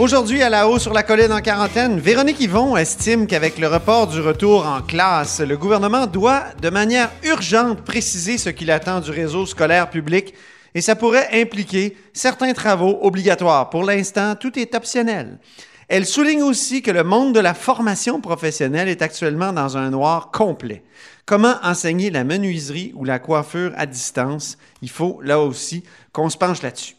Aujourd'hui, à la haut sur la colline en quarantaine, Véronique Yvon estime qu'avec le report du retour en classe, le gouvernement doit, de manière urgente, préciser ce qu'il attend du réseau scolaire public et ça pourrait impliquer certains travaux obligatoires. Pour l'instant, tout est optionnel. Elle souligne aussi que le monde de la formation professionnelle est actuellement dans un noir complet. Comment enseigner la menuiserie ou la coiffure à distance? Il faut là aussi qu'on se penche là-dessus.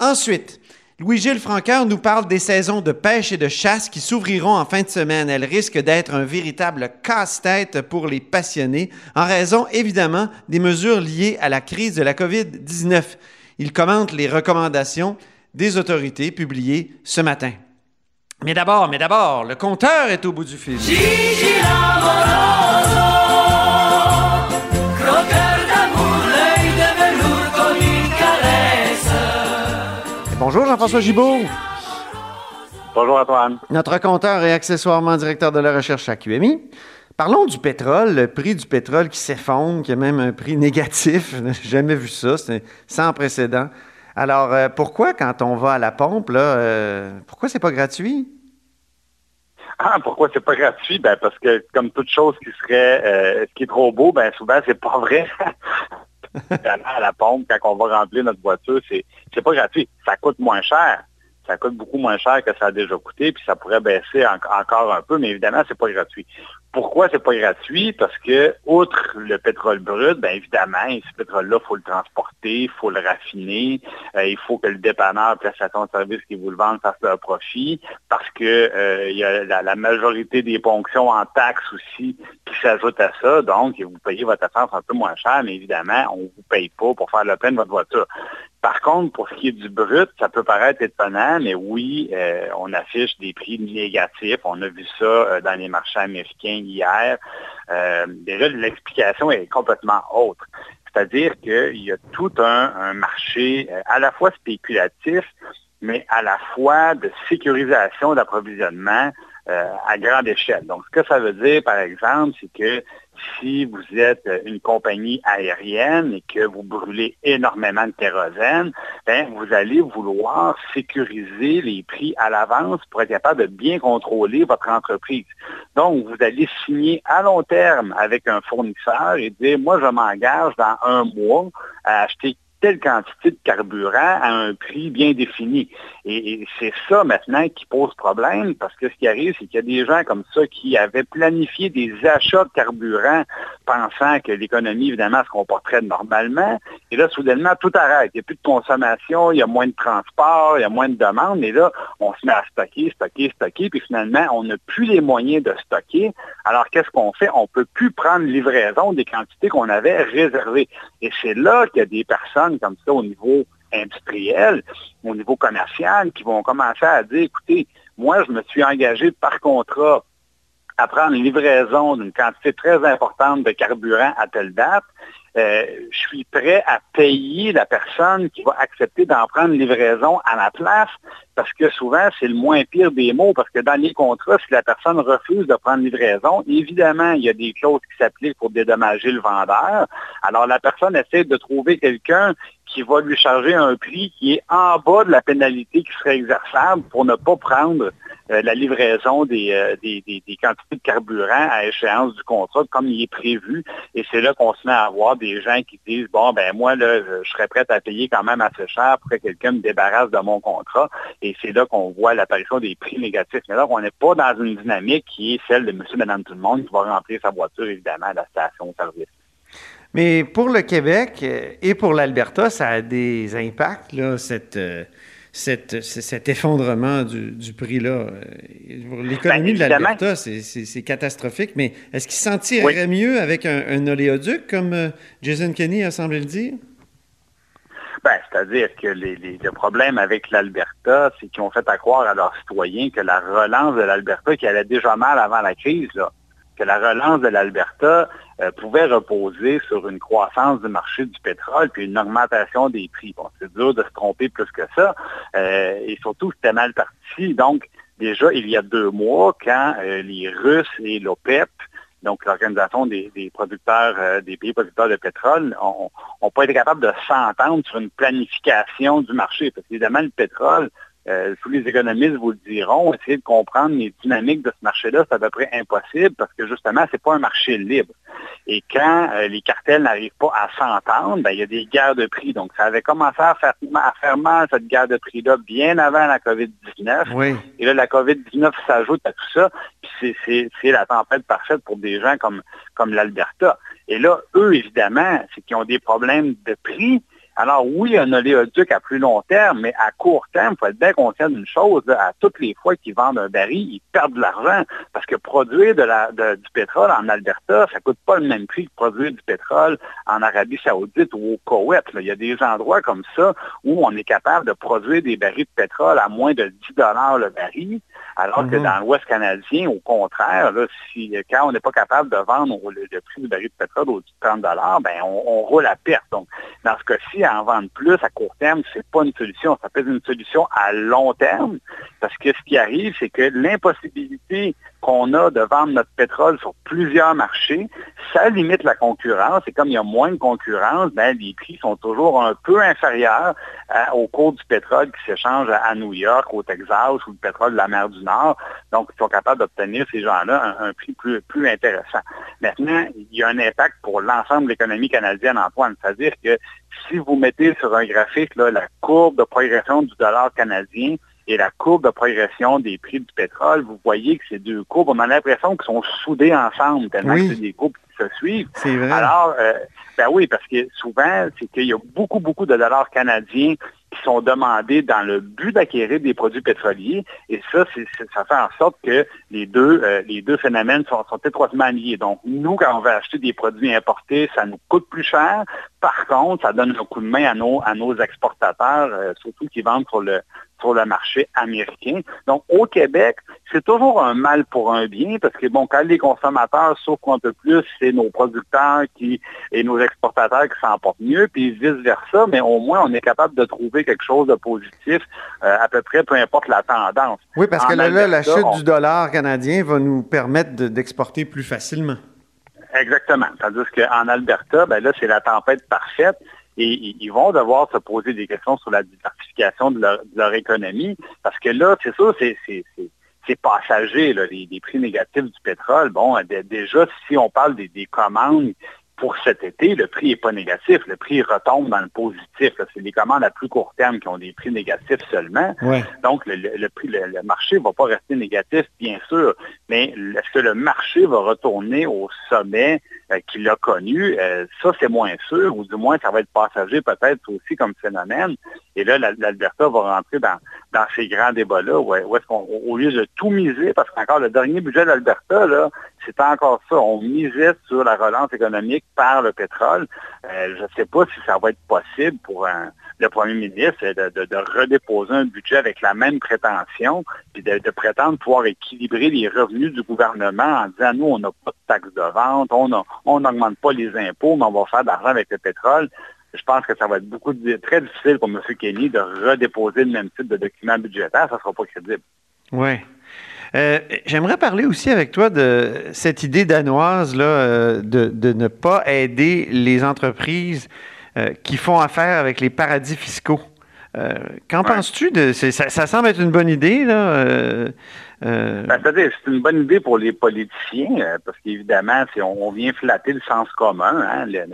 Ensuite, Louis-Gilles Franqueur nous parle des saisons de pêche et de chasse qui s'ouvriront en fin de semaine. Elles risquent d'être un véritable casse-tête pour les passionnés en raison évidemment des mesures liées à la crise de la COVID-19. Il commente les recommandations des autorités publiées ce matin. Mais d'abord, mais d'abord, le compteur est au bout du fil. Bonjour Jean-François Gibault. Bonjour Antoine. Notre compteur et accessoirement directeur de la recherche à QMI. Parlons du pétrole, le prix du pétrole qui s'effondre, qui a même un prix négatif. Je n'ai jamais vu ça, c'est sans précédent. Alors, euh, pourquoi quand on va à la pompe, là, euh, pourquoi c'est pas gratuit? Ah, pourquoi c'est pas gratuit? Ben, parce que comme toute chose qui serait euh, qui est trop beau, ben souvent c'est pas vrai. à la pompe, quand on va remplir notre voiture, c'est pas gratuit. Ça coûte moins cher. Ça coûte beaucoup moins cher que ça a déjà coûté, puis ça pourrait baisser encore un peu, mais évidemment, c'est pas gratuit. Pourquoi c'est pas gratuit? Parce que, outre le pétrole brut, bien évidemment, ce pétrole-là, il faut le transporter, il faut le raffiner, euh, il faut que le dépanneur, la station de service qui vous le vende fasse leur profit, parce que euh, y a la, majorité des ponctions en taxes aussi qui s'ajoutent à ça. Donc, vous payez votre essence un peu moins cher, mais évidemment, on ne vous paye pas pour faire le plein de votre voiture. Par contre, pour ce qui est du brut, ça peut paraître étonnant, mais oui, euh, on affiche des prix négatifs. On a vu ça dans les marchés américains hier, euh, déjà l'explication est complètement autre. C'est-à-dire qu'il y a tout un, marché euh, à la fois spéculatif, mais à la fois de sécurisation d'approvisionnement euh, à grande échelle. Donc, ce que ça veut dire, par exemple, c'est que si vous êtes une compagnie aérienne et que vous brûlez énormément de kérosène, ben, vous allez vouloir sécuriser les prix à l'avance pour être capable de bien contrôler votre entreprise. Donc, vous allez signer à long terme avec un fournisseur et dire, moi, je m'engage dans un mois à acheter telle quantité de carburant à un prix bien défini. Et, c'est ça maintenant qui pose problème parce que ce qui arrive, c'est qu'il y a des gens comme ça qui avaient planifié des achats de carburant pensant que l'économie, évidemment, se comporterait normalement. Et là, soudainement, tout arrête. Il n'y a plus de consommation, il y a moins de transport, il y a moins de demandes. Et là, on se met à stocker, stocker, stocker. Puis finalement, on n'a plus les moyens de stocker. Alors, qu'est-ce qu'on fait? On ne peut plus prendre livraison des quantités qu'on avait réservées. Et c'est là qu'il y a des personnes comme ça au niveau industriel, au niveau commercial, qui vont commencer à dire, écoutez, moi, je me suis engagé par contrat à prendre une livraison d'une quantité très importante de carburant à telle date. Euh, je suis prêt à payer la personne qui va accepter d'en prendre livraison à ma place, parce que souvent, c'est le moins pire des mots, parce que dans les contrats, si la personne refuse de prendre livraison, évidemment, il y a des clauses qui s'appliquent pour dédommager le vendeur. Alors, la personne essaie de trouver quelqu'un qui va lui charger un prix qui est en bas de la pénalité qui serait exerçable pour ne pas prendre euh, la livraison euh, des, des, quantités de carburant à échéance du contrat comme il est prévu. Et c'est là qu'on se met à avoir des gens qui disent, bon, ben moi, là, je serais prêt à payer quand même assez cher pour que quelqu'un me débarrasse de mon contrat. Et c'est là qu'on voit l'apparition des prix négatifs. Mais là, on n'est pas dans une dynamique qui est celle de monsieur, madame, tout le monde qui va remplir sa voiture, évidemment, à la station-service. Mais pour le Québec euh, et pour l'Alberta, ça a des impacts, là, cette, cet effondrement du, prix-là. Euh, l'économie ben, de l'Alberta, c'est catastrophique, mais est-ce qu'il s'en tirerait mieux avec un, oléoduc, comme euh, Jason Kenney a semblé le dire? Ben, c'est-à-dire que les, le problème avec l'Alberta, c'est qu'ils ont fait à croire à leurs citoyens que la relance de l'Alberta, qui allait déjà mal avant la crise, là, que la relance de l'Alberta euh, pouvait reposer sur une croissance du marché du pétrole puis une augmentation des prix. Bon, c'est dur de se tromper plus que ça. Euh, et surtout, c'était mal parti. Donc, déjà, il y a deux mois, quand euh, les Russes et l'OPEP donc l'organisation des, producteurs, des pays producteurs de pétrole, n'ont pas été capables de s'entendre sur une planification du marché. Parce qu'évidemment, le pétrole, euh, tous les économistes vous le diront, essayer de comprendre les dynamiques de ce marché-là, c'est à peu près impossible parce que justement, ce n'est pas un marché libre. Et quand euh, les cartels n'arrivent pas à s'entendre, ben, il y a des guerres de prix. Donc, ça avait commencé à faire, à faire mal, cette guerre de prix-là, bien avant la COVID-19. Et là, la COVID-19 s'ajoute à tout ça. Puis c'est la tempête parfaite pour des gens comme, comme l'Alberta. Et là, eux, évidemment, c'est qu'ils ont des problèmes de prix, alors oui, un oléoduc à plus long terme, mais à court terme, il faut être bien conscient d'une chose, à toutes les fois qu'ils vendent un baril, ils perdent de l'argent parce que produire du pétrole en Alberta, ça ne coûte pas le même prix que produire du pétrole en Arabie saoudite ou au Koweït. Il y a des endroits comme ça où on est capable de produire des barils de pétrole à moins de 10 le baril, alors que mhm. dans l'Ouest canadien, au contraire, si, quand on n'est pas capable de vendre le, prix du baril de pétrole au-dessus de 30 ben, on, on roule à perte. Donc, dans ce cas-ci, en vendre plus à court terme, c'est pas une solution. Ça peut être une solution à long terme, parce que ce qui arrive, c'est que l'impossibilité qu'on a de vendre notre pétrole sur plusieurs marchés, ça limite la concurrence. Et comme il y a moins de concurrence, ben, les prix sont toujours un peu inférieurs euh, au cours du pétrole qui s'échange à, New York, au Texas ou le pétrole de la mer du Nord. Donc, ils sont capables d'obtenir, ces gens-là, un, prix plus, plus intéressant. Maintenant, il y a un impact pour l'ensemble de l'économie canadienne, Antoine. C'est-à-dire que si vous mettez sur un graphique là, la courbe de progression du dollar canadien, et la courbe de progression des prix du pétrole, vous voyez que ces deux courbes, on a l'impression qu'elles sont soudées ensemble, tellement que c'est des courbes qui se suivent. Alors, euh, ben oui, parce que souvent, c'est qu'il y a beaucoup, beaucoup de dollars canadiens qui sont demandés dans le but d'acquérir des produits pétroliers. Et ça, ça fait en sorte que les deux, euh, les deux phénomènes sont, étroitement liés. Donc, nous, quand on veut acheter des produits importés, ça nous coûte plus cher. Par contre, ça donne un coup de main à nos, à nos exportateurs, euh, surtout qui vendent sur le, sur le marché américain. Donc, au Québec, c'est toujours un mal pour un bien parce que, bon, quand les consommateurs souffrent un peu plus, c'est nos producteurs qui, et nos exportateurs qui s'en portent mieux, puis vice-versa, mais au moins, on est capable de trouver quelque chose de positif euh, à peu près, peu importe la tendance. Oui, parce que là, la chute du dollar canadien va nous permettre d'exporter plus facilement. Exactement. Tandis qu'en Alberta, ben là, c'est la tempête parfaite et ils vont devoir se poser des questions sur la diversification de leur, économie, parce que là, c'est ça, c'est passager, les, prix négatifs du pétrole. Bon, déjà, si on parle des, des commandes pour cet été, le prix n'est pas négatif. Le prix retombe dans le positif. C'est les commandes à plus court terme qui ont des prix négatifs seulement. Donc, le, prix, le, marché ne va pas rester négatif, bien sûr. Mais est-ce que le marché va retourner au sommet qu'il a connu? Euh, ça, c'est moins sûr, ou du moins, ça va être passager peut-être aussi comme phénomène. Et là, l'Alberta va rentrer dans, dans ces grands débats-là, où, est-ce qu'on, au lieu de tout miser, parce qu'encore le dernier budget de l'Alberta, c'était encore ça. On misait sur la relance économique par le pétrole. Euh, je ne sais pas si ça va être possible pour le premier ministre de, redéposer un budget avec la même prétention, puis de, prétendre pouvoir équilibrer les revenus du gouvernement en disant, nous, on n'a pas de taxes de vente, on n'augmente pas les impôts, mais on va faire de l'argent avec le pétrole je pense que ça va être très difficile pour M. Kenny de redéposer le même type de document budgétaire. Ça ne sera pas crédible. Oui. Euh, j'aimerais parler aussi avec toi de cette idée danoise là, euh, de, ne pas aider les entreprises euh, qui font affaire avec les paradis fiscaux. Euh, qu'en penses-tu de ça, ça, semble être une bonne idée là. Euh, euh... Ben, c'est une bonne idée pour les politiciens parce qu'évidemment, on, on, vient flatter le sens commun. Hein, le,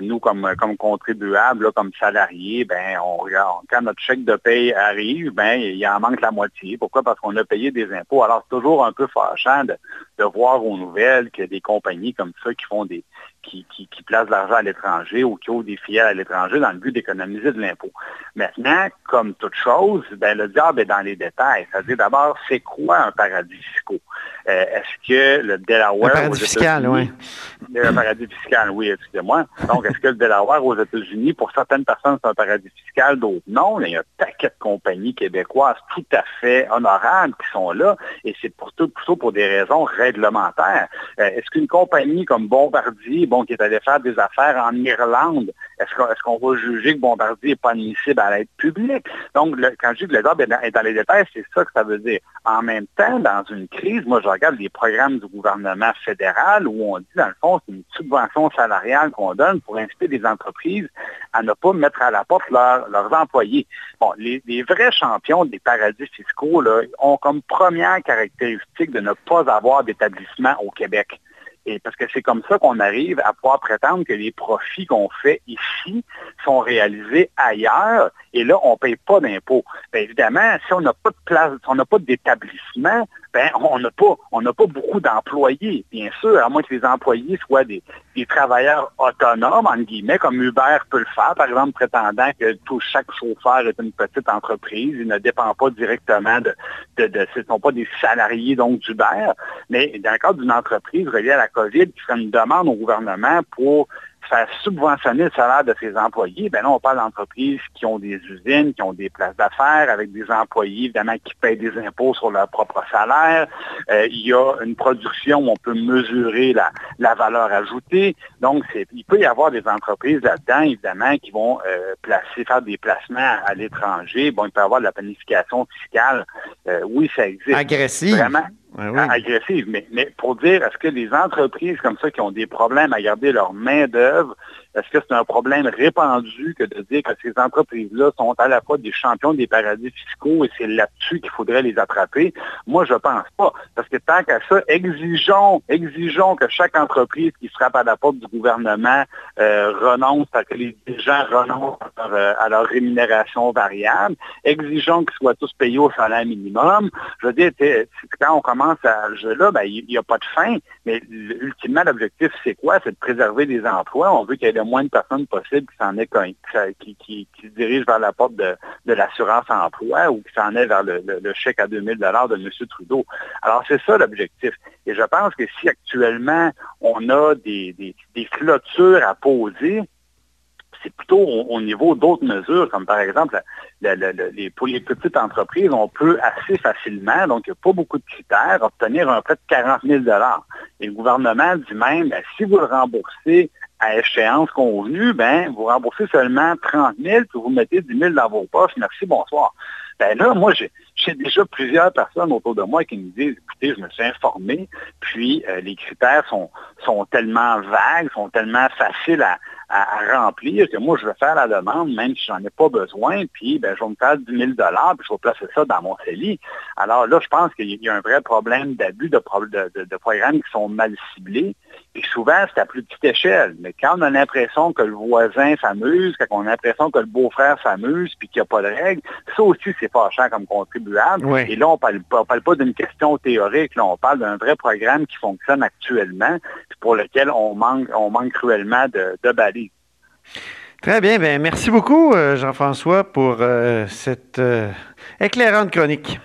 nous, comme, comme contribuables, comme salariés, ben, on regarde, quand notre chèque de paye arrive, ben, il en manque la moitié. Pourquoi? Parce qu'on a payé des impôts. Alors, c'est toujours un peu fâchant de, de voir aux nouvelles qu'il y a des compagnies comme ça qui font des, qui, placent de l'argent à l'étranger ou qui ont des filiales à l'étranger dans le but d'économiser de l'impôt. Maintenant, comme toute chose, ben, le diable est dans les détails. C'est-à-dire d'abord, c'est quoi un paradis fiscal? Euh, est-ce que le Delaware... Paradis fiscal, oui. Paradis fiscal, oui, excusez-moi. Donc, est-ce que le Delaware aux États-Unis, pour certaines personnes, c'est un paradis fiscal, d'autres non? Il y a un paquet de compagnies québécoises tout à fait honorables qui sont là, et c'est pour tout, plutôt pour des raisons réglementaires. Euh, est-ce qu'une compagnie comme Bombardier, bon, qui est allée faire des affaires en Irlande, est-ce qu'on va juger que Bombardier n'est pas admissible à l'aide publique? Donc, quand je dis que le job est dans, les détails, c'est ça que ça veut dire. En même temps, dans une crise, moi, je regarde les programmes du gouvernement fédéral où on dit, dans le fond, c'est une subvention salariale qu'on donne pour inciter des entreprises à ne pas mettre à la porte leurs employés. Bon, les, vrais champions des paradis fiscaux là, ont comme première caractéristique de ne pas avoir d'établissement au Québec. Et parce que c'est comme ça qu'on arrive à pouvoir prétendre que les profits qu'on fait ici sont réalisés ailleurs et là, on ne paye pas d'impôts. évidemment, si on n'a pas de place, si on n'a pas d'établissement, ben, on n'a pas, on pas beaucoup d'employés, bien sûr, à moins que les employés soient des, travailleurs autonomes, en guillemets, comme Uber peut le faire, par exemple, prétendant que tout chaque chauffeur est une petite entreprise, il ne dépend pas directement de, de, de ce ne sont pas des salariés donc d'Uber, mais dans le cadre d'une entreprise reliée à la COVID qui ferait une demande au gouvernement pour faire subventionner le salaire de ses employés, ben là, on parle d'entreprises qui ont des usines, qui ont des places d'affaires, avec des employés, évidemment, qui payent des impôts sur leur propre salaire. Euh, il y a une production où on peut mesurer la, la valeur ajoutée. Donc, il peut y avoir des entreprises là-dedans, évidemment, qui vont euh, placer, faire des placements à, l'étranger. Bon, il peut y avoir de la planification fiscale. Euh, oui, ça existe. Agressive. Vraiment agressive. Mais, mais pour dire, est-ce que les entreprises comme ça qui ont des problèmes à garder leur main-d'œuvre est-ce que c'est un problème répandu que de dire que ces entreprises-là sont à la fois des champions des paradis fiscaux et c'est là-dessus qu'il faudrait les attraper? Moi, je pense pas. Parce que tant qu'à ça, exigeons, exigeons que chaque entreprise qui frappe à la porte du gouvernement euh, renonce, à que les gens renoncent à leur, rémunération variable. Exigeons qu'ils soient tous payés au salaire minimum. Je veux dire, quand on commence à ce jeu-là, ben, il n'y a pas de fin. Mais ultimement, l'objectif, c'est quoi? C'est de préserver des emplois. On veut qu'il y ait le moins de personnes possible qui s'en est qui, qui, qui, se dirigent vers la porte de, de l'assurance emploi ou qui s'en est vers le, chèque à 2000 dollars de M. Trudeau. Alors, c'est ça l'objectif. Et je pense que si actuellement on a des, des, des clôtures à poser, c'est plutôt au, niveau d'autres mesures, comme par exemple, les, pour les petites entreprises, on peut assez facilement, donc il n'y a pas beaucoup de critères, obtenir un prêt de 40 000 Et le gouvernement dit même, ben, si vous le remboursez à échéance convenue, ben, vous remboursez seulement 30 000, puis vous mettez 10 000 dans vos poches. Merci, bonsoir. Ben là, moi, j'ai déjà plusieurs personnes autour de moi qui me disent, écoutez, je me suis informé, puis euh, les critères sont, sont tellement vagues, sont tellement faciles à, à, remplir que moi, je vais faire la demande, même si j'en ai pas besoin, puis ben, je vais me faire 10 000 puis je vais placer ça dans mon CELI. Alors là, je pense qu'il y a un vrai problème d'abus de, programmes qui sont mal ciblés. Puis souvent, c'est à plus petite échelle. Mais quand on a l'impression que le voisin s'amuse, quand on a l'impression que le beau-frère s'amuse, puis qu'il n'y a pas de règles, ça aussi, c'est fâchant comme contribuable. Et là, on ne parle, parle, pas d'une question théorique. Là, on parle d'un vrai programme qui fonctionne actuellement, pour lequel on manque, on manque cruellement de, de balises. Très bien. Ben, merci beaucoup, euh, Jean-François, pour euh, cette euh, éclairante chronique.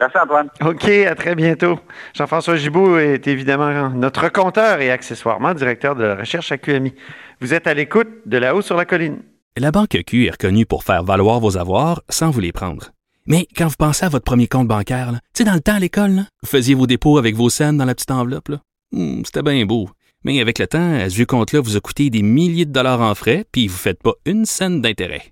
Merci, Antoine. OK, à très bientôt. Jean-François Gibault est évidemment notre compteur et accessoirement directeur de la recherche à QMI. Vous êtes à l'écoute de là-haut sur la colline. La Banque Q est reconnue pour faire valoir vos avoirs sans vous les prendre. Mais quand vous pensez à votre premier compte bancaire, tu sais, dans le temps à l'école, vous faisiez vos dépôts avec vos scènes dans la petite enveloppe. Hmm, c'était bien beau. Mais avec le temps, à ce compte-là vous a coûté des milliers de dollars en frais, puis vous ne faites pas une scène d'intérêt.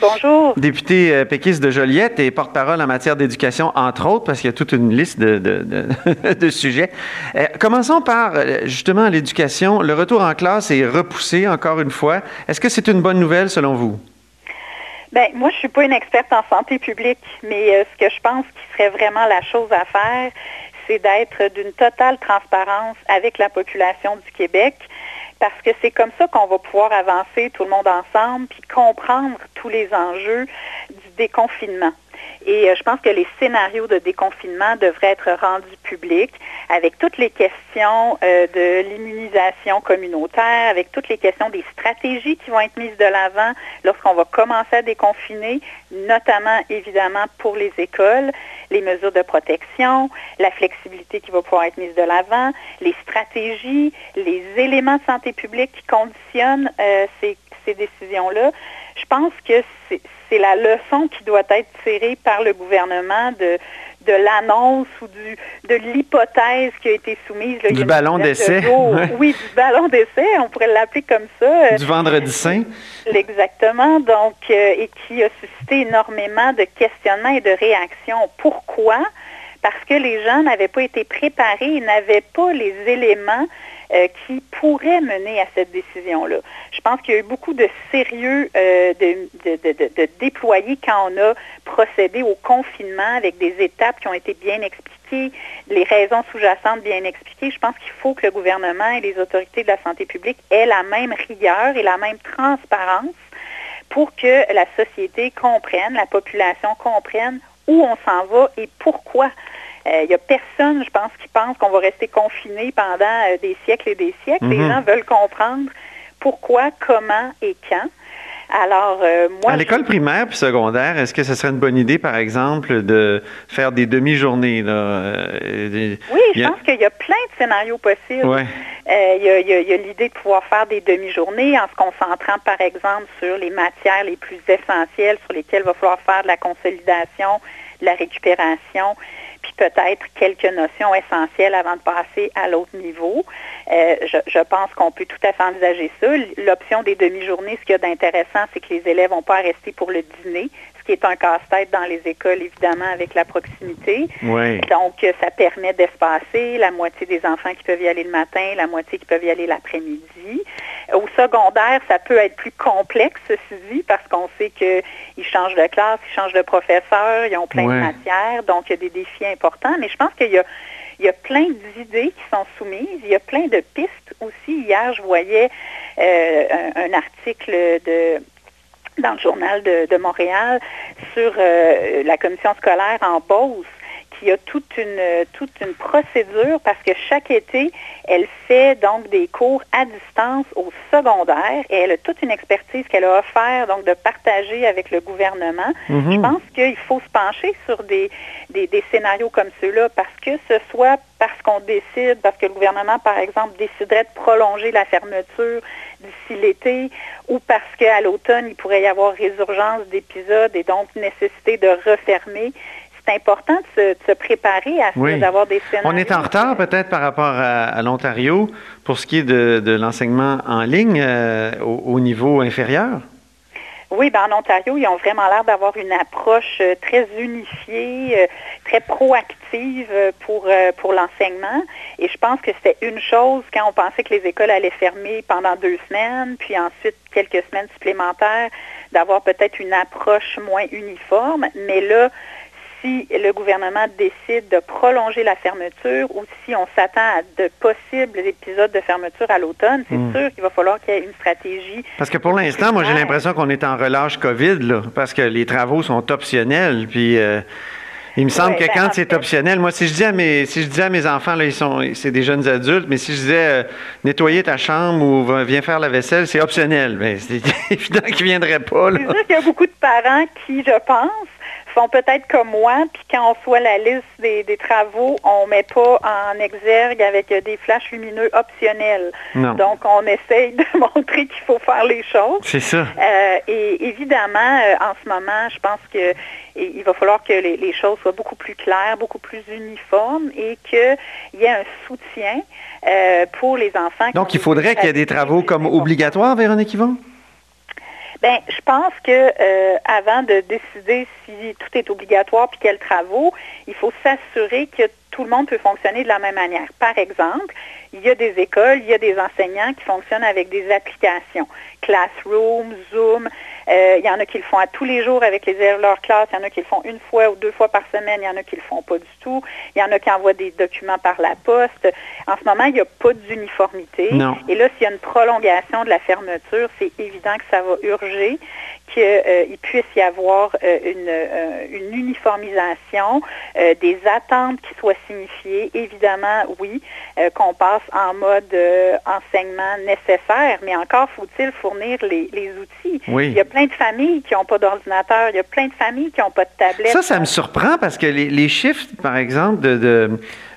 Bonjour. Députée euh, péquiste de Joliette et porte-parole en matière d'éducation, entre autres, parce qu'il y a toute une liste de, de- de- de sujets. Euh, commençons par, euh, justement, l'éducation. Le retour en classe est repoussé encore une fois. Est-ce que c'est une bonne nouvelle selon vous? Ben, moi, je suis pas une experte en santé publique, mais euh, ce que je pense qui serait vraiment la chose à faire, c'est d'être d'une totale transparence avec la population du Québec, parce que c'est comme ça qu'on va pouvoir avancer tout le monde ensemble, puis comprendre tous les enjeux du déconfinement. Et euh, je pense que les scénarios de déconfinement devraient être rendus publics avec toutes les questions euh, de l'immunisation communautaire, avec toutes les questions des stratégies qui vont être mises de l'avant lorsqu'on va commencer à déconfiner, notamment évidemment pour les écoles, les mesures de protection, la flexibilité qui va pouvoir être mise de l'avant, les stratégies, les éléments de santé publique qui conditionnent euh, ces, ces décisions-là. Je pense que c'est c'est la leçon qui doit être tirée par le gouvernement de, de l'annonce ou du, de l'hypothèse qui a été soumise. là, Du ballon d'essai, ouais. Oui, du ballon d'essai, on pourrait l'appeler comme ça. Du vendredi saint? Exactement, donc, euh, et qui a suscité énormément de questionnements et de réactions. Pourquoi? Parce que les gens n'avaient pas été préparés, ils n'avaient pas les éléments euh, qui pourraient mener à cette décision-là. Je pense qu'il y a eu beaucoup de sérieux euh, de, de, de, de, déployer quand on a procédé au confinement avec des étapes qui ont été bien expliquées, les raisons sous-jacentes bien expliquées. Je pense qu'il faut que le gouvernement et les autorités de la santé publique aient la même rigueur et la même transparence pour que la société comprenne, la population comprenne où on s'en va et pourquoi. Il n'y a personne, je pense, qui pense qu'on va rester confiné pendant euh, des siècles et des siècles. Les Mhm. gens veulent comprendre pourquoi, comment et quand. Alors, euh, moi... à l'école je- primaire puis secondaire, est-ce que ce serait une bonne idée, par exemple, de faire des demi-journées? euh, des- Oui, je a- pense qu'il y a plein de scénarios possibles. Ouais. Euh, il y a l'idée de pouvoir faire des demi-journées en se concentrant, par exemple, sur les matières les plus essentielles sur lesquelles il va falloir faire de la consolidation, de la récupération, peut-être quelques notions essentielles avant de passer à l'autre niveau. Euh, je pense qu'on peut tout à fait envisager ça. L'option des demi-journées, ce qu'il y a d'intéressant, c'est que les élèves n'ont pas à rester pour le dîner, ce qui est un casse-tête dans les écoles, évidemment, avec la proximité. Donc, euh, ça permet d'espacer la moitié des enfants qui peuvent y aller le matin, la moitié qui peuvent y aller l'après-midi. Au secondaire, ça peut être plus complexe, ceci dit, parce qu'on sait qu'ils changent de classe, ils changent de professeur, ils ont plein Ouais. de matières, donc il y a des défis importants. Mais je pense qu'il y a, il y a plein d'idées qui sont soumises, il y a plein de pistes aussi. Hier, je voyais euh, un, un article de dans le journal de, Montréal sur euh, la commission scolaire en Beauce qui a toute une toute une procédure parce que chaque été, elle fait donc des cours à distance au secondaire et elle a toute une expertise qu'elle a offert donc de partager avec le gouvernement. Mhm. Je pense qu'il faut se pencher sur des, des, des scénarios comme ceux-là parce que ce soit parce qu'on décide, parce que le gouvernement, par exemple, déciderait de prolonger la fermeture d'ici l'été ou parce qu'à l'automne, il pourrait y avoir résurgence d'épisodes et donc nécessité de refermer. C'est important de se, de se préparer à Oui. d'avoir des scénarios. On est en retard peut-être par rapport à, à l'Ontario pour ce qui est de, de l'enseignement en ligne euh, au, au niveau inférieur? Oui, ben en Ontario, ils ont vraiment l'air d'avoir une approche euh, très unifiée, euh, très proactive pour, pour l'enseignement. Et je pense que c'était une chose quand on pensait que les écoles allaient fermer pendant deux semaines, puis ensuite quelques semaines supplémentaires, d'avoir peut-être une approche moins uniforme. Mais là, si le gouvernement décide de prolonger la fermeture ou si on s'attend à de possibles épisodes de fermeture à l'automne, c'est Mm. sûr qu'il va falloir qu'il y ait une stratégie. Parce que pour l'instant, moi, j'ai l'impression qu'on est en relâche COVID, là, parce que les travaux sont optionnels. Puis, euh, il me semble Ouais, que ben, quand c'est fait- optionnel, moi, si je dis à mes, si je dis à mes enfants, là, ils sont, c'est des jeunes adultes, mais si je disais euh, nettoyer ta chambre ou viens faire la vaisselle, c'est optionnel. Ben, c'est évident qu'ils viendraient pas. C'est sûr qu'il y a beaucoup de parents qui, je pense, font peut-être comme moi, puis quand on soit la liste des, travaux, on ne met pas en exergue avec des flashs lumineux optionnels. Donc, on essaye de montrer qu'il faut faire les choses. C'est ça. Euh, et évidemment, euh, en ce moment, je pense que il va falloir que les, choses soient beaucoup plus claires, beaucoup plus uniformes et qu'il y ait un soutien euh, pour les enfants. Donc, il faudrait qu'il y ait des travaux comme obligatoires, Véronique Yvon? Bien, je pense que euh, avant de décider si tout est obligatoire puis quels travaux, il faut s'assurer que tout le monde peut fonctionner de la même manière. Par exemple, il y a des écoles, il y a des enseignants qui fonctionnent avec des applications, Classroom, Zoom, euh, il y en a qui le font à tous les jours avec les élèves de leur classe. Il y en a qui le font une fois ou deux fois par semaine. Il y en a qui le font pas du tout. Il y en a qui envoient des documents par la poste. En ce moment, il n'y a pas d'uniformité. Et là, s'il y a une prolongation de la fermeture, c'est évident que ça va urger qu'il euh, puisse y avoir euh, une, uniformisation, des attentes qui soient signifiées. Évidemment, oui, qu'on passe en mode enseignement nécessaire, mais encore faut-il fournir les, outils. Il y a plein de familles qui n'ont pas d'ordinateur, il y a plein de familles qui n'ont pas de tablette. Ça, ça me surprend parce que les, chiffres, par exemple, de,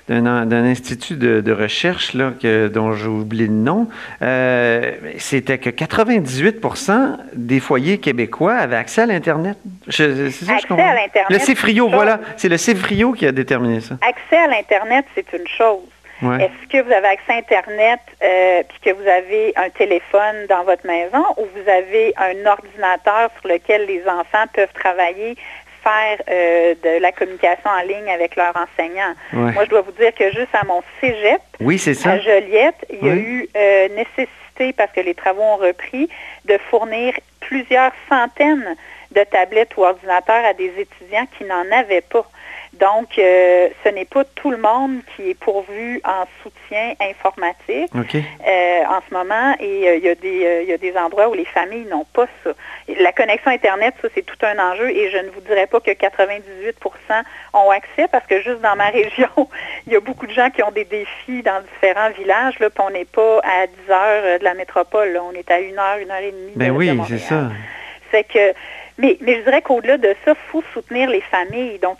d'un, institut de, recherche là, que, dont j'ai oublié le nom, euh, c'était que 98% des foyers québécois avaient accès à l'Internet. c'est ça, accès à l'Internet. Le CIFRIO, voilà. C'est le CIFRIO qui a déterminé ça. Accès à l'Internet, c'est une chose. Est-ce que vous avez accès à Internet euh, puis que vous avez un téléphone dans votre maison ou vous avez un ordinateur sur lequel les enfants peuvent travailler faire euh, de la communication en ligne avec leurs enseignants. Moi, je dois vous dire que juste à mon cégep, oui, ça. à Joliette, il y a eu euh, nécessité, parce que les travaux ont repris, de fournir plusieurs centaines de tablettes ou ordinateurs à des étudiants qui n'en avaient pas. Donc, euh, ce n'est pas tout le monde qui est pourvu en soutien informatique euh, en ce moment et euh, il, y a des, il y a des endroits où les familles n'ont pas ça. La connexion Internet, ça, c'est tout un enjeu et je ne vous dirais pas que 98% ont accès parce que juste dans ma région, il y a beaucoup de gens qui ont des défis dans différents villages. Là, puis on n'est pas à 10 heures de la métropole. On est à une heure, une heure et demie. Ben oui, c'est ça. C'est que mais, mais je dirais qu'au-delà de ça, il faut soutenir les familles. Donc,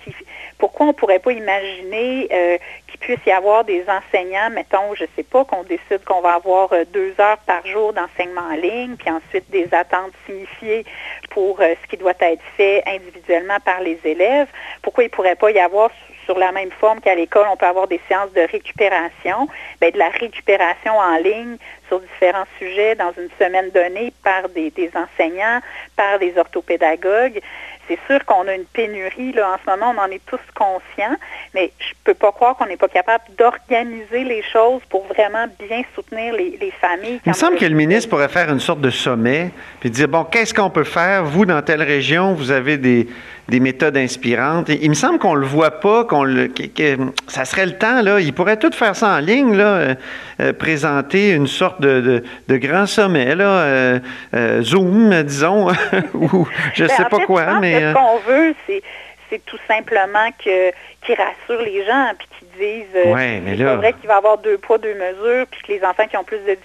pourquoi on ne pourrait pas imaginer euh, qu'il puisse y avoir des enseignants, mettons, je ne sais pas, qu'on décide qu'on va avoir euh, deux heures par jour d'enseignement en ligne, puis ensuite des attentes signifiées pour euh, ce qui doit être fait individuellement par les élèves. Pourquoi il ne pourrait pas y avoir sur la même forme qu'à l'école, on peut avoir des séances de récupération, bien, de la récupération en ligne sur différents sujets dans une semaine donnée par des, enseignants, par des orthopédagogues. C'est sûr qu'on a une pénurie, là, en ce moment, on en est tous conscients, mais je ne peux pas croire qu'on n'est pas capable d'organiser les choses pour vraiment bien soutenir les, familles. Il me semble que le ministre pourrait faire une sorte de sommet, puis dire, bon, qu'est-ce qu'on peut faire? Vous, dans telle région, vous avez des, des méthodes inspirantes. il me semble qu'on le voit pas, qu'on le, que, ça serait le temps là. Il pourrait tout faire ça en ligne là, euh, euh, présenter une sorte de, de, grand sommet là, euh, Zoom, disons, ou je ne ben, sais pas quoi. mais ce qu'on veut, c'est c'est tout simplement que qui rassure les gens puis qui disent ouais, mais là... vrai qu'il va y avoir deux poids deux mesures puis que les enfants qui ont plus de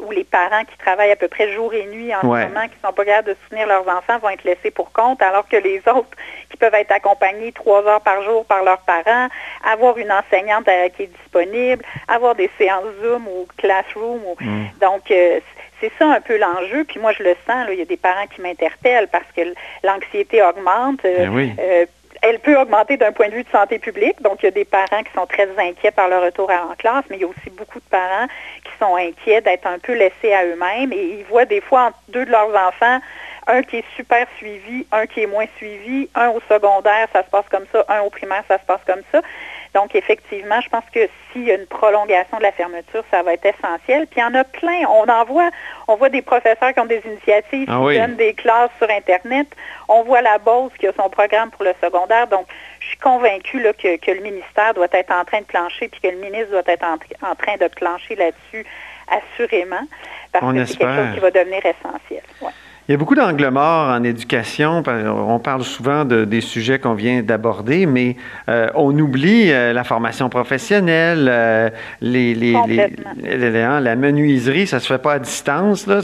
ou les parents qui travaillent à peu près jour et nuit en ce moment, qui ne sont pas capables de soutenir leurs enfants, vont être laissés pour compte, alors que les autres qui peuvent être accompagnés trois heures par jour par leurs parents, avoir une enseignante euh, qui est disponible, avoir des séances Zoom ou Classroom. Mm. Donc, euh, c'est ça un peu l'enjeu. Puis moi, je le sens, il y a des parents qui m'interpellent parce que l'anxiété augmente. Euh, ben elle peut augmenter d'un point de vue de santé publique. Donc, il y a des parents qui sont très inquiets par le retour en classe, mais il y a aussi beaucoup de parents qui sont inquiets d'être un peu laissés à eux-mêmes et ils voient des fois entre deux de leurs enfants un qui est super suivi, un qui est moins suivi, un au secondaire, ça se passe comme ça, un au primaire, ça se passe comme ça. Donc, effectivement, je pense que s'il y a une prolongation de la fermeture, ça va être essentiel. Puis il y en a plein. On en voit, on voit des professeurs qui ont des initiatives, ah qui donnent des classes sur Internet. On voit la Beauce qui a son programme pour le secondaire. Donc, je suis convaincue que, le ministère doit être en train de plancher, puis que le ministre doit être en, train de plancher là-dessus, assurément, parce que c'est quelque chose qui va devenir essentiel. Il y a beaucoup d'angles morts en éducation. On parle souvent de, des sujets qu'on vient d'aborder, mais euh, on oublie euh, la formation professionnelle, euh, les, les, les, hein, la menuiserie, ça se fait pas à distance. Là.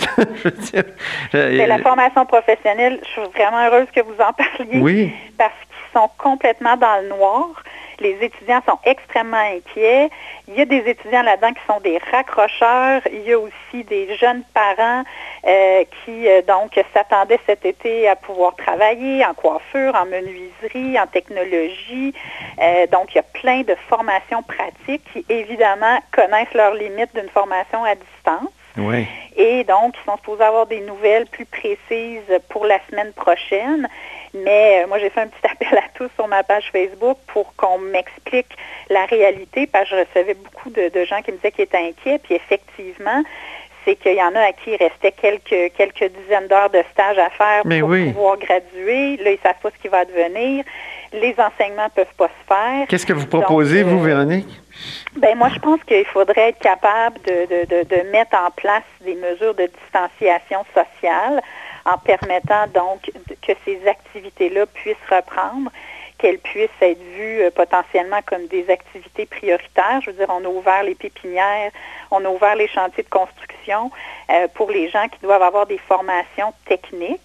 C'est la formation professionnelle. Je suis vraiment heureuse que vous en parliez. Oui. Parce qu'ils sont complètement dans le noir. Les étudiants sont extrêmement inquiets. Il y a des étudiants là-dedans qui sont des raccrocheurs. Il y a aussi des jeunes parents euh, qui, euh, donc, s'attendaient cet été à pouvoir travailler en coiffure, en menuiserie, en technologie. Euh, donc, il y a plein de formations pratiques qui, évidemment, connaissent leurs limites d'une formation à distance. Oui. Et donc, ils sont supposés avoir des nouvelles plus précises pour la semaine prochaine. Mais euh, moi, j'ai fait un petit appel à tous sur ma page Facebook pour qu'on m'explique la réalité, parce que je recevais beaucoup de, gens qui me disaient qu'ils étaient inquiets. Puis effectivement, c'est qu'il y en a à qui il restait quelques, quelques dizaines d'heures de stage à faire pour pouvoir graduer. Là, ils ne savent pas ce qui va advenir. Les enseignements ne peuvent pas se faire. Qu'est-ce que vous proposez, vous, euh, Véronique? Ben moi, je pense qu'il faudrait être capable de, mettre en place des mesures de distanciation sociale en permettant donc que ces activités-là puissent reprendre, qu'elles puissent être vues euh, potentiellement comme des activités prioritaires. Je veux dire, on a ouvert les pépinières, on a ouvert les chantiers de construction euh, pour les gens qui doivent avoir des formations techniques.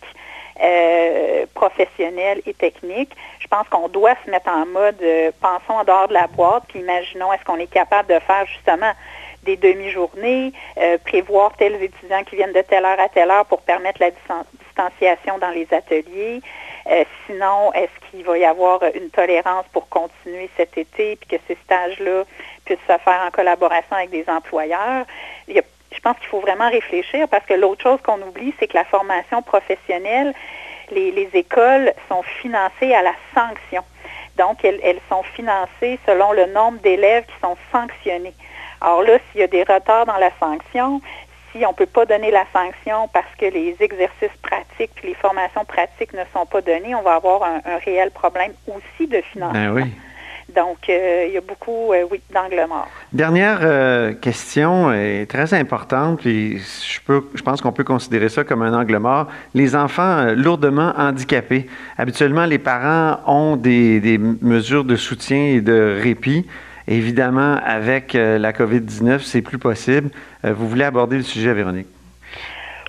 Euh, professionnelles et techniques. Je pense qu'on doit se mettre en mode pensons en dehors de la boîte, puis imaginons est-ce qu'on est capable de faire justement des demi-journées, euh, prévoir tels étudiants qui viennent de telle heure à telle heure pour permettre la distanciation dans les ateliers. Euh, sinon, est-ce qu'il va y avoir une tolérance pour continuer cet été puis que ces stages-là puissent se faire en collaboration avec des employeurs? Je pense qu'il faut vraiment réfléchir parce que l'autre chose qu'on oublie, c'est que la formation professionnelle, les, écoles sont financées à la sanction. Donc, elles sont financées selon le nombre d'élèves qui sont sanctionnés. Alors là, s'il y a des retards dans la sanction, si on ne peut pas donner la sanction parce que les exercices pratiques et les formations pratiques ne sont pas données, on va avoir un, réel problème aussi de financement. Ben. Donc, euh, il y a beaucoup, euh, oui, d'angles morts. Dernière euh, question est très importante, puis je, peux, je pense qu'on peut considérer ça comme un angle mort. Les enfants lourdement handicapés. Habituellement, les parents ont des, des mesures de soutien et de répit. Évidemment, avec la COVID-19, c'est plus possible. Vous voulez aborder le sujet, Véronique?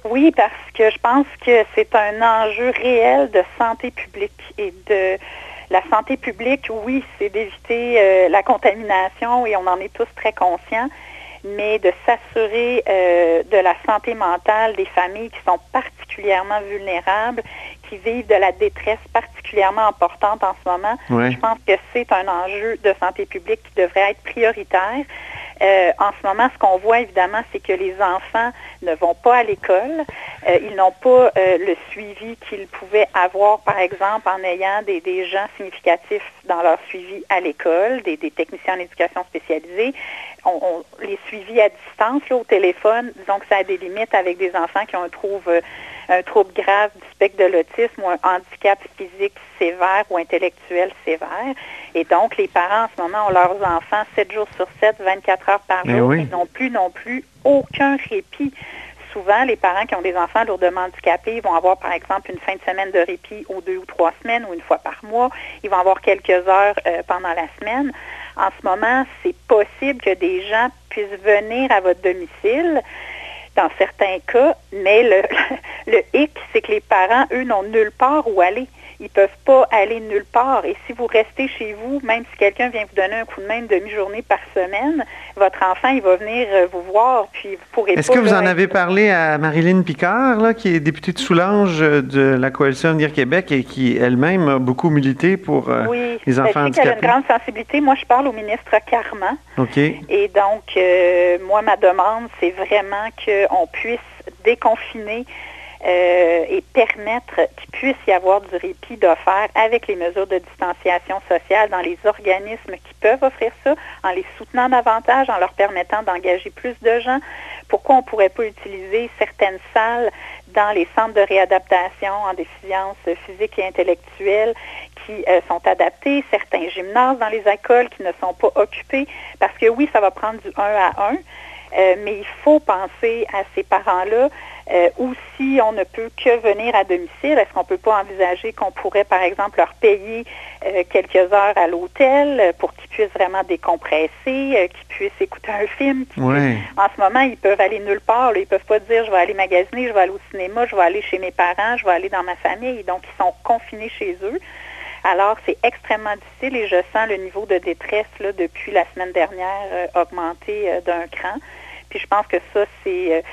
Oui, parce que je pense que c'est un enjeu réel de santé publique et de la santé publique, oui, c'est d'éviter euh, la contamination et on en est tous très conscients, mais de s'assurer de la santé mentale des familles qui sont particulièrement vulnérables qui vivent de la détresse particulièrement importante en ce moment. Je pense que c'est un enjeu de santé publique qui devrait être prioritaire. Euh, en ce moment, ce qu'on voit évidemment, c'est que les enfants ne vont pas à l'école. Euh, ils n'ont pas euh, le suivi qu'ils pouvaient avoir, par exemple, en ayant des, gens significatifs dans leur suivi à l'école, des, techniciens en éducation spécialisée. On, les suivis à distance, au téléphone, disons que ça a des limites avec des enfants qui ont un un trouble grave du spectre de l'autisme ou un handicap physique sévère ou intellectuel sévère. Et donc, les parents, en ce moment, ont leurs enfants 7 jours sur 7, 24 heures par eh jour. Ils n'ont plus non plus aucun répit. Souvent, les parents qui ont des enfants lourdement handicapés vont avoir, par exemple, une fin de semaine de répit aux deux ou trois semaines ou une fois par mois. Ils vont avoir quelques heures euh, pendant la semaine. En ce moment, c'est possible que des gens puissent venir à votre domicile dans certains cas, mais le, le hic, c'est que les parents, eux, n'ont nulle part où aller ils ne peuvent pas aller nulle part. Et si vous restez chez vous, même si quelqu'un vient vous donner un coup de main une demi-journée par semaine, votre enfant, il va venir euh, vous voir, puis vous pourrez Est-ce que vous en avez parlé à Marilyn Picard, là, qui est députée de Soulanges euh, de la Coalition Avenir Québec et qui elle-même a beaucoup milité pour euh, les ben, enfants handicapés? Oui, elle a une grande sensibilité. Moi, je parle au ministre Carman. OK. Et donc, moi, ma demande, c'est vraiment qu'on puisse déconfiner euh, et permettre qu'il puisse y avoir du répit d'offert avec les mesures de distanciation sociale dans les organismes qui peuvent offrir ça, en les soutenant davantage, en leur permettant d'engager plus de gens. Pourquoi on ne pourrait pas utiliser certaines salles dans les centres de réadaptation en déficience physique et intellectuelle qui euh, sont adaptés, certains gymnases dans les écoles qui ne sont pas occupés, parce que oui, ça va prendre du 1 à 1, euh, mais il faut penser à ces parents-là euh, ou si on ne peut que venir à domicile, est-ce qu'on ne peut pas envisager qu'on pourrait, par exemple, leur payer euh, quelques heures à l'hôtel pour qu'ils puissent vraiment décompresser, qu'ils puissent écouter un film? En ce moment, ils peuvent aller nulle part. Ils ne peuvent pas dire je vais aller magasiner, je vais aller au cinéma, je vais aller chez mes parents, je vais aller dans ma famille. Donc, ils sont confinés chez eux. Alors, c'est extrêmement difficile et je sens le niveau de détresse là, depuis la semaine dernière augmenter d'un cran. Puis je pense que ça, c'est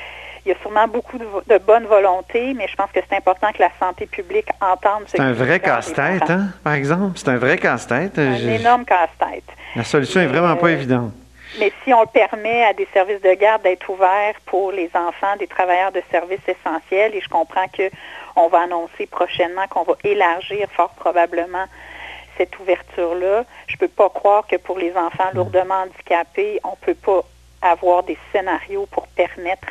il y a sûrement beaucoup de, bonne volonté, mais je pense que c'est important que la santé publique entende ce C'est un vrai casse-tête, hein, par exemple? C'est un vrai casse-tête. Un énorme casse-tête. La solution n'est vraiment pas euh, évidente. Mais si on permet à des services de garde d'être ouverts pour les enfants des travailleurs de services essentiels, et je comprends qu'on va annoncer prochainement qu'on va élargir fort probablement cette ouverture-là, je ne peux pas croire que pour les enfants lourdement handicapés, on ne peut pas avoir des scénarios pour permettre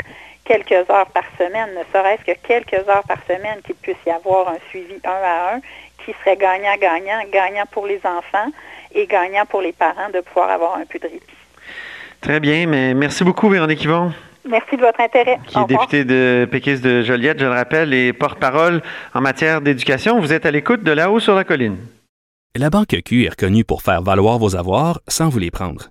quelques heures par semaine, ne serait-ce que quelques heures par semaine, qu'il puisse y avoir un suivi un à un qui serait gagnant-gagnant, gagnant pour les enfants et gagnant pour les parents de pouvoir avoir un peu de répit. Très bien, mais merci beaucoup, Véronique Yvon. Merci de votre intérêt. Qui est député de Péquis de Joliette, je le rappelle, et porte-parole en matière d'éducation. Vous êtes à l'écoute de là-haut sur la colline. La Banque Q est reconnue pour faire valoir vos avoirs sans vous les prendre.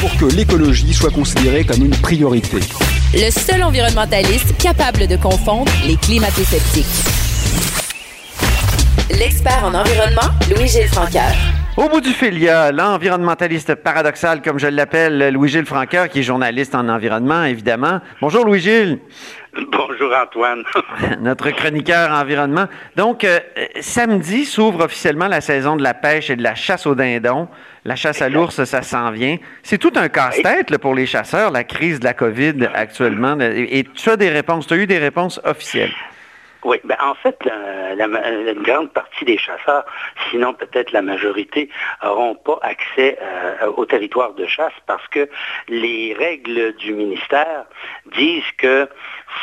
Pour que l'écologie soit considérée comme une priorité. Le seul environnementaliste capable de confondre les climato-sceptiques. L'expert en environnement, Louis-Gilles Francaire. Au bout du fil, il y a l'environnementaliste paradoxal, comme je l'appelle, Louis-Gilles Francaire, qui est journaliste en environnement, évidemment. Bonjour, Louis-Gilles. Bonjour Antoine. Notre chroniqueur environnement. Donc, euh, samedi s'ouvre officiellement la saison de la pêche et de la chasse au dindon. La chasse à l'ours, ça s'en vient. C'est tout un casse-tête pour les chasseurs, la crise de la COVID actuellement. Et, et tu as des réponses, tu as eu des réponses officielles. Oui, ben en fait, la, grande partie des chasseurs, sinon peut-être la majorité, n'auront pas accès euh, au territoire de chasse parce que les règles du ministère disent que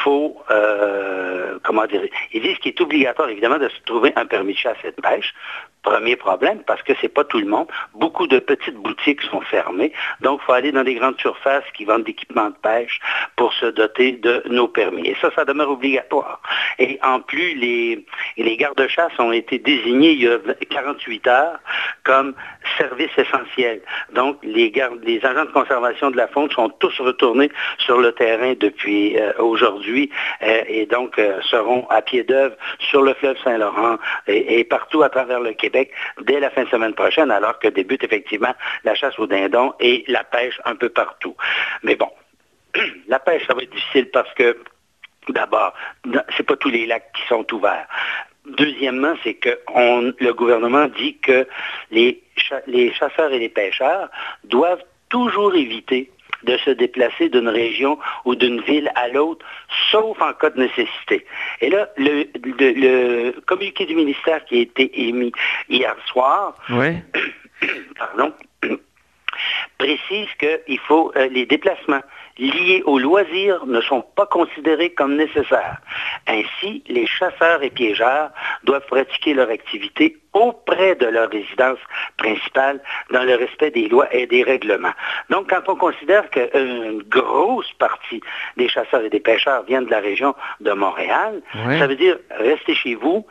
faut, euh, comment dire, ils disent qu'il est obligatoire évidemment de se trouver un permis de chasse et de pêche Premier problème, parce que c'est pas tout le monde. Beaucoup de petites boutiques sont fermées. Donc, il faut aller dans des grandes surfaces qui vendent d'équipements de pêche pour se doter de nos permis. Et ça, ça demeure obligatoire. Et en plus, les, les gardes-chasse ont été désignés il y a 48 heures comme service essentiel. Donc, les, gardes, les agents de conservation de la faune sont tous retournés sur le terrain depuis euh, aujourd'hui euh, et donc euh, seront à pied d'œuvre sur le fleuve Saint-Laurent et partout à travers le Québec dès la fin de semaine prochaine, alors que débute effectivement la chasse au dindon et la pêche un peu partout. Mais bon, la pêche, ça va être difficile parce que D'abord, ce n'est pas tous les lacs qui sont ouverts. Deuxièmement, c'est que le gouvernement dit que les, chasseurs et les pêcheurs doivent toujours éviter de se déplacer d'une région ou d'une ville à l'autre, sauf en cas de nécessité. Et là, le, communiqué du ministère qui a été émis hier soir, pardon, précise qu'il faut euh, les déplacements liés aux loisirs ne sont pas considérés comme nécessaires. Ainsi, les chasseurs et piégeurs doivent pratiquer leur activité auprès de leur résidence principale dans le respect des lois et des règlements. Donc, quand on considère qu'une grosse partie des chasseurs et des pêcheurs viennent de la région de Montréal, ça veut dire restez chez vous,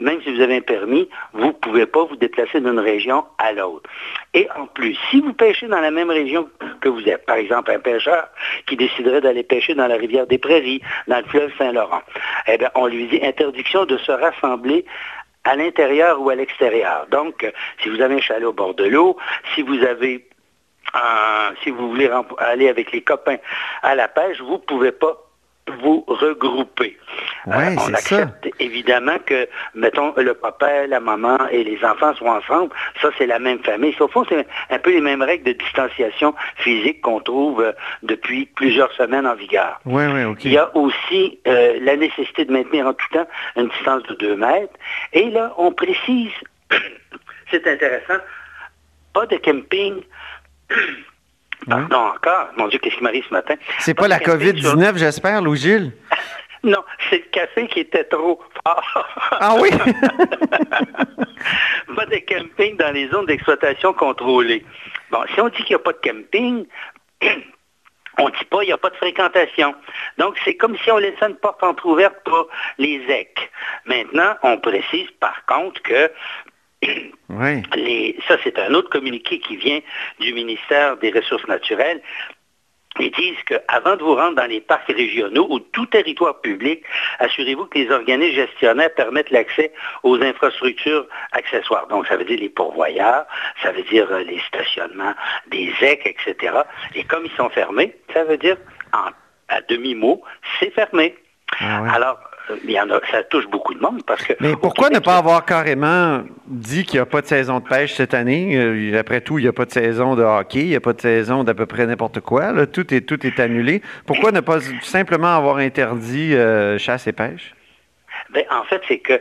même si vous avez un permis, vous ne pouvez pas vous déplacer d'une région à l'autre. Et en plus, si vous pêchez dans la même région que vous êtes, par exemple un pêcheur qui déciderait d'aller pêcher dans la rivière des Prairies, dans le fleuve Saint-Laurent, eh bien, on lui dit interdiction de se rassembler à l'intérieur ou à l'extérieur. Donc, si vous avez un chalet au bord de l'eau, si vous avez si vous voulez aller avec les copains à la pêche, vous ne pouvez pas vous regrouper. Ouais, Euh, on c'est ça. accepte évidemment que, mettons, le papa, la maman et les enfants soient ensemble. Ça, c'est la même famille. Au fond, c'est un peu les mêmes règles de distanciation physique qu'on trouve euh, depuis plusieurs semaines en vigueur. Il y a aussi euh, la nécessité de maintenir en tout temps une distance de 2 mètres. Et là, on précise, c'est intéressant, pas de camping. Pardon encore, mon Dieu, qu'est-ce qui m'arrive ce matin? C'est pas la camping sur- COVID-19, j'espère, Louis-Gilles? Non, c'est le café qui était trop fort. Ah oui? pas de camping dans les zones d'exploitation contrôlées. Bon, si on dit qu'il n'y a pas de camping, on ne dit pas qu'il n'y a pas de fréquentation. Donc, c'est comme si on laissait une porte entrouverte pour les EC. Maintenant, on précise par contre que oui. les- ça, c'est un autre communiqué qui vient du ministère des Ressources naturelles. Ils disent qu'avant de vous rendre dans les parcs régionaux ou tout territoire public, assurez-vous que les organismes gestionnaires permettent l'accès aux infrastructures accessoires. Donc, ça veut dire les pourvoyeurs, ça veut dire euh, les stationnements des EC, etc. Et comme ils sont fermés, ça veut dire, en- à demi-mot, c'est fermé. Ah. Alors, il y en a, ça touche beaucoup de monde parce que... Mais pourquoi ne pas avoir carrément dit qu'il n'y a pas de saison de pêche cette année? Euh, Après tout, il n'y a pas de saison de hockey, il n'y a pas de saison d'à peu près n'importe quoi. là. Tout, est, tout est annulé. Pourquoi ne pas simplement avoir interdit euh, chasse et pêche? Ben, en fait, c'est que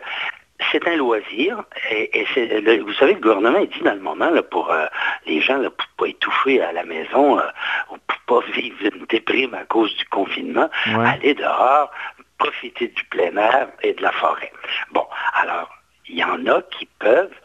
c'est un loisir. Et, et c'est- le- vous savez, le gouvernement il dit dans le moment là, pour euh, les gens là, pour pas étouffer à la maison euh, ou pour pas vivre une déprime à cause du confinement, Ouais. aller dehors, profiter du plein air et de la forêt. Bon, alors, il y en a qui peuvent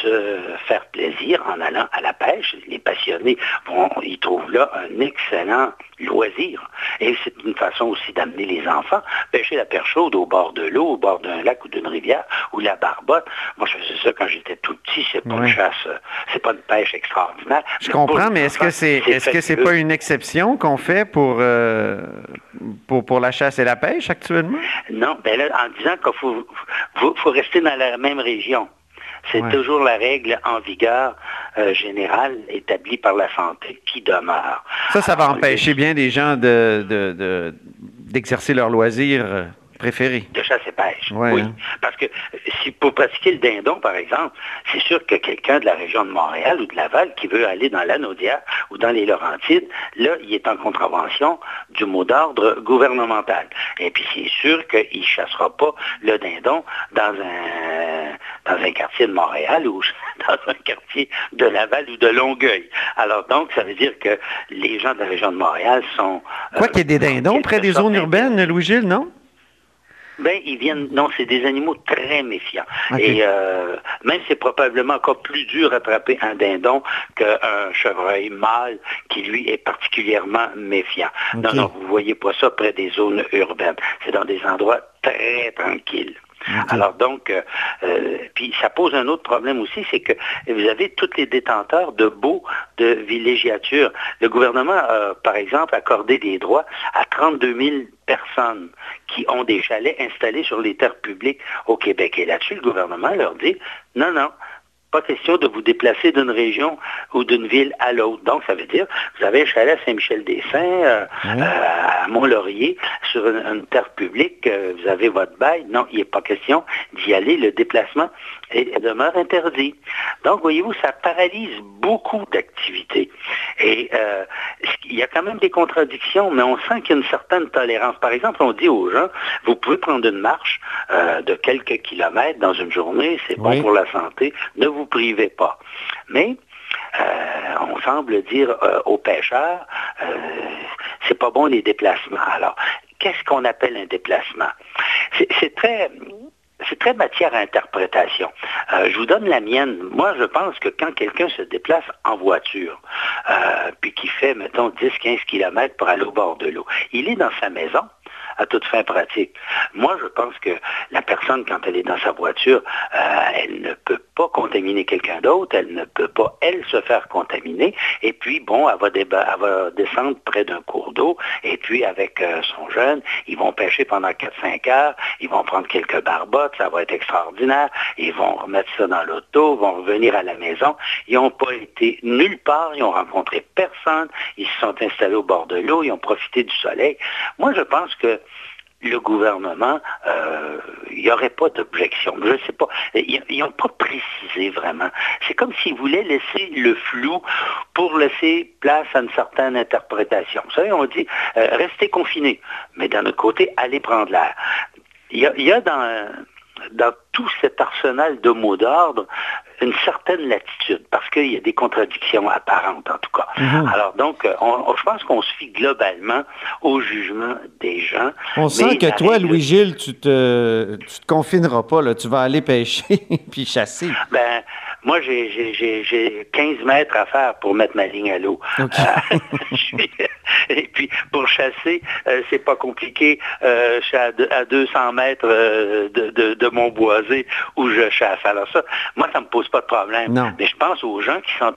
se faire plaisir en allant à la pêche. Les passionnés vont, ils trouvent là un excellent loisir. Et c'est une façon aussi d'amener les enfants. Pêcher la perche chaude au bord de l'eau, au bord d'un lac ou d'une rivière, ou la barbotte. Moi, je faisais ça quand j'étais tout petit. C'est pas Ouais. une chasse, c'est pas une pêche extraordinaire. Je Mais comprends, mais est-ce que c'est est-ce que c'est pas une exception qu'on fait pour, euh, pour, pour la chasse et la pêche actuellement? Non, ben là, en disant qu'il faut, faut, faut rester dans la même région. C'est Ouais. toujours la règle en vigueur euh, générale établie par la santé qui demeure. Ça, ça va Alors, empêcher bien des gens de, de- de- d'exercer leur loisir euh, préféré. De chasse et pêche. Ouais, oui. hein. Parce que euh, si pour pratiquer le dindon, par exemple, c'est sûr que quelqu'un de la région de Montréal ou de Laval qui veut aller dans l'Anaudière ou dans les Laurentides, là, il est en contravention du mot d'ordre gouvernemental. Et puis c'est sûr qu'il ne chassera pas le dindon dans un, dans un quartier de Montréal ou dans un quartier de Laval ou de Longueuil. Alors donc, ça veut dire que les gens de la région de Montréal sont... Quoi euh, qu'il y ait des dindons près des zones urbaines, Louis-Gilles, non? Ben, ils viennent. Non, c'est des animaux très méfiants. Et euh, même c'est probablement encore plus dur attraper un dindon qu'un chevreuil mâle qui lui est particulièrement méfiant. Non, non, vous voyez pas ça près des zones urbaines. C'est dans des endroits très tranquilles. Alors donc, euh, euh, puis ça pose un autre problème aussi, c'est que vous avez tous les détenteurs de baux de villégiature. Le gouvernement a, par exemple, accordé des droits à 32 000 personnes qui ont des chalets installés sur les terres publiques au Québec. Et là-dessus, le gouvernement leur dit, non, non, pas question de vous déplacer d'une région ou d'une ville à l'autre. Donc, ça veut dire, vous avez un chalet à Saint-Michel-des-Saints, euh, euh, à Mont-Laurier, sur une, une terre publique, euh, vous avez votre bail. Non, il n'est pas question d'y aller. Le déplacement est- demeure interdit. Donc, voyez-vous, ça paralyse beaucoup d'activités. Et il y a quand même des contradictions, mais on sent qu'il y a une certaine tolérance. Par exemple, on dit aux gens, vous pouvez prendre une marche de quelques kilomètres dans une journée, c'est bon Oui. pour la santé, ne vous privez pas. Mais euh, on semble dire euh, aux pêcheurs, euh, c'est pas bon les déplacements. Alors, qu'est-ce qu'on appelle un déplacement? C'est très... C'est très matière à interprétation. Je vous donne la mienne. Moi, je pense que quand quelqu'un se déplace en voiture, puis qui fait, mettons, 10-15 kilomètres pour aller au bord de l'eau, il est dans sa maison, à toute fin pratique. Moi, je pense que la personne, quand elle est dans sa voiture, euh, elle ne peut pas contaminer quelqu'un d'autre, elle ne peut pas, elle, se faire contaminer. Et puis, bon, elle va, descendre près d'un cours d'eau, et puis avec euh, son jeune, ils vont pêcher pendant 4-5 heures, ils vont prendre quelques barbottes, ça va être extraordinaire, ils vont remettre ça dans l'auto, vont revenir à la maison. Ils n'ont pas été nulle part, ils n'ont rencontré personne, ils se sont installés au bord de l'eau, ils ont profité du soleil. Moi, je pense que le gouvernement, euh, il n'y aurait pas d'objection. Je ne sais pas. Ils n'ont pas précisé vraiment. C'est comme s'ils voulaient laisser le flou pour laisser place à une certaine interprétation. Vous savez, on dit euh, restez confinés, mais d'un autre côté, allez prendre l'air. Il y a, dans, dans tout cet arsenal de mots d'ordre une certaine latitude, parce qu'il y a des contradictions apparentes en tout cas. Mhm. Alors donc, je pense qu'on se fie globalement au jugement des gens. On sent que toi, Louis-Gilles, tu te, te confineras pas, là. tu vas aller pêcher puis chasser. Ben, moi, j'ai 15 mètres à faire pour mettre ma ligne à l'eau. Euh, et puis, pour chasser, euh, c'est pas compliqué. je suis à, 200 mètres de, mon boisé où je chasse. Alors ça, moi, ça me pose pas de problème. Mais je pense aux gens qui sont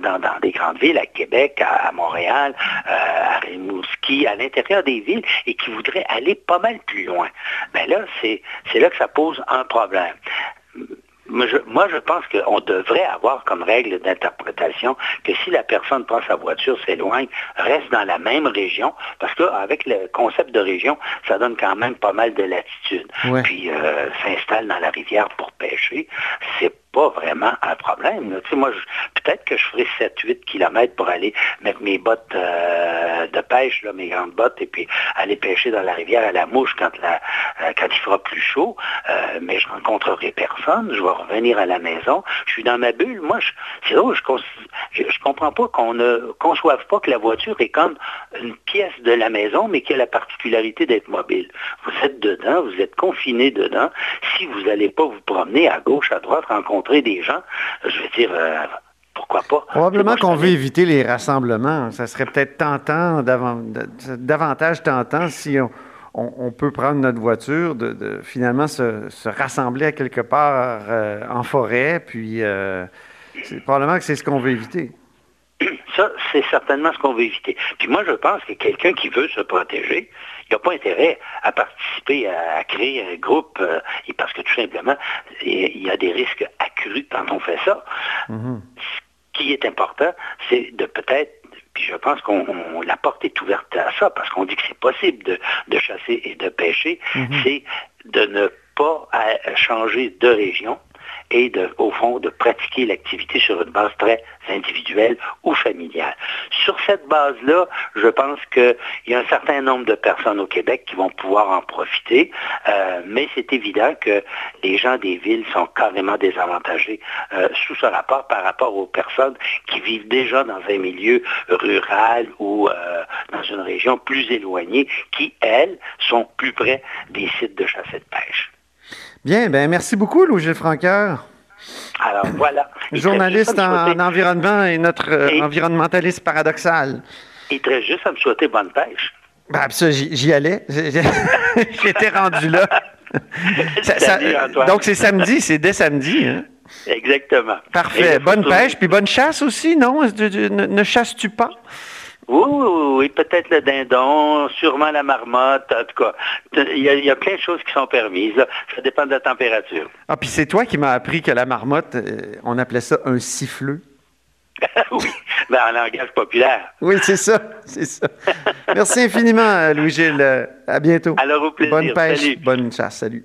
dans, des grandes villes, à Québec, à, Montréal, euh, à Rimouski, à l'intérieur des villes, et qui voudraient aller pas mal plus loin. Mais ben là, c'est là que ça pose un problème. Moi je, pense qu'on devrait avoir comme règle d'interprétation que si la personne prend sa voiture, s'éloigne, reste dans la même région, parce qu'avec le concept de région, ça donne quand même pas mal de latitude. Puis euh, s'installe dans la rivière pour pêcher, c'est pas vraiment un problème. Tu sais, moi, peut-être que je ferai 7-8 km pour aller mettre mes bottes euh, de pêche, là, mes grandes bottes, et puis aller pêcher dans la rivière à la mouche quand, euh, il fera plus chaud. Euh, mais je rencontrerai personne. Je vais revenir à la maison. Je suis dans ma bulle. Moi, c'est drôle, je, je, comprends pas qu'on ne conçoive pas que la voiture est comme une pièce de la maison, mais qui a la particularité d'être mobile. Vous êtes dedans, vous êtes confiné dedans. Si vous n'allez pas vous promener à gauche, à droite, rencontrer des gens, je veux dire, euh, pourquoi pas? Probablement qu'on veut éviter les rassemblements. Ça serait peut-être tentant, davantage tentant si on, peut prendre notre voiture, de, finalement se, rassembler à quelque part euh, en forêt, puis euh, probablement que c'est ce qu'on veut éviter. Ça, c'est certainement ce qu'on veut éviter. Puis moi, je pense que quelqu'un qui veut se protéger, il n'a pas intérêt à participer à, créer un groupe, euh, parce que tout simplement, il y a des risques accrus quand on fait ça. Mm-hmm. Ce qui est important, c'est de peut-être puis je pense qu'on la porte est ouverte à ça, parce qu'on dit que c'est possible de, chasser et de pêcher, mm-hmm. c'est de ne pas changer de région, et au fond de pratiquer l'activité sur une base très individuelle ou familiale. Sur cette base-là, je pense qu'il y a un certain nombre de personnes au Québec qui vont pouvoir en profiter, euh, mais c'est évident que les gens des villes sont carrément désavantagés euh, sous ce rapport par rapport aux personnes qui vivent déjà dans un milieu rural ou euh, dans une région plus éloignée, qui, elles, sont plus près des sites de chasse et de pêche. Bien, ben merci beaucoup, Louis Franqueur. Alors voilà. Journaliste en, environnement et notre euh, environnementaliste paradoxal. Il très juste à me souhaiter bonne pêche. Ben, ça, j'y allais. J'étais rendu là. donc, c'est samedi, c'est dès samedi. Hein? Exactement. Parfait. Bonne pêche, puis bonne chasse aussi, non? ne chasses-tu pas? Oui, oui, peut-être le dindon, sûrement la marmotte, en tout cas. Il y, a, plein de choses qui sont permises. Ça dépend de la température. Ah, puis c'est toi qui m'as appris que la marmotte, euh, on appelait ça un siffleux. oui, ben, en langage populaire. Oui, c'est ça, c'est ça. Merci infiniment, Louis-Gilles. À bientôt. Alors, au plaisir. Bonne pêche, bonne chasse. Salut.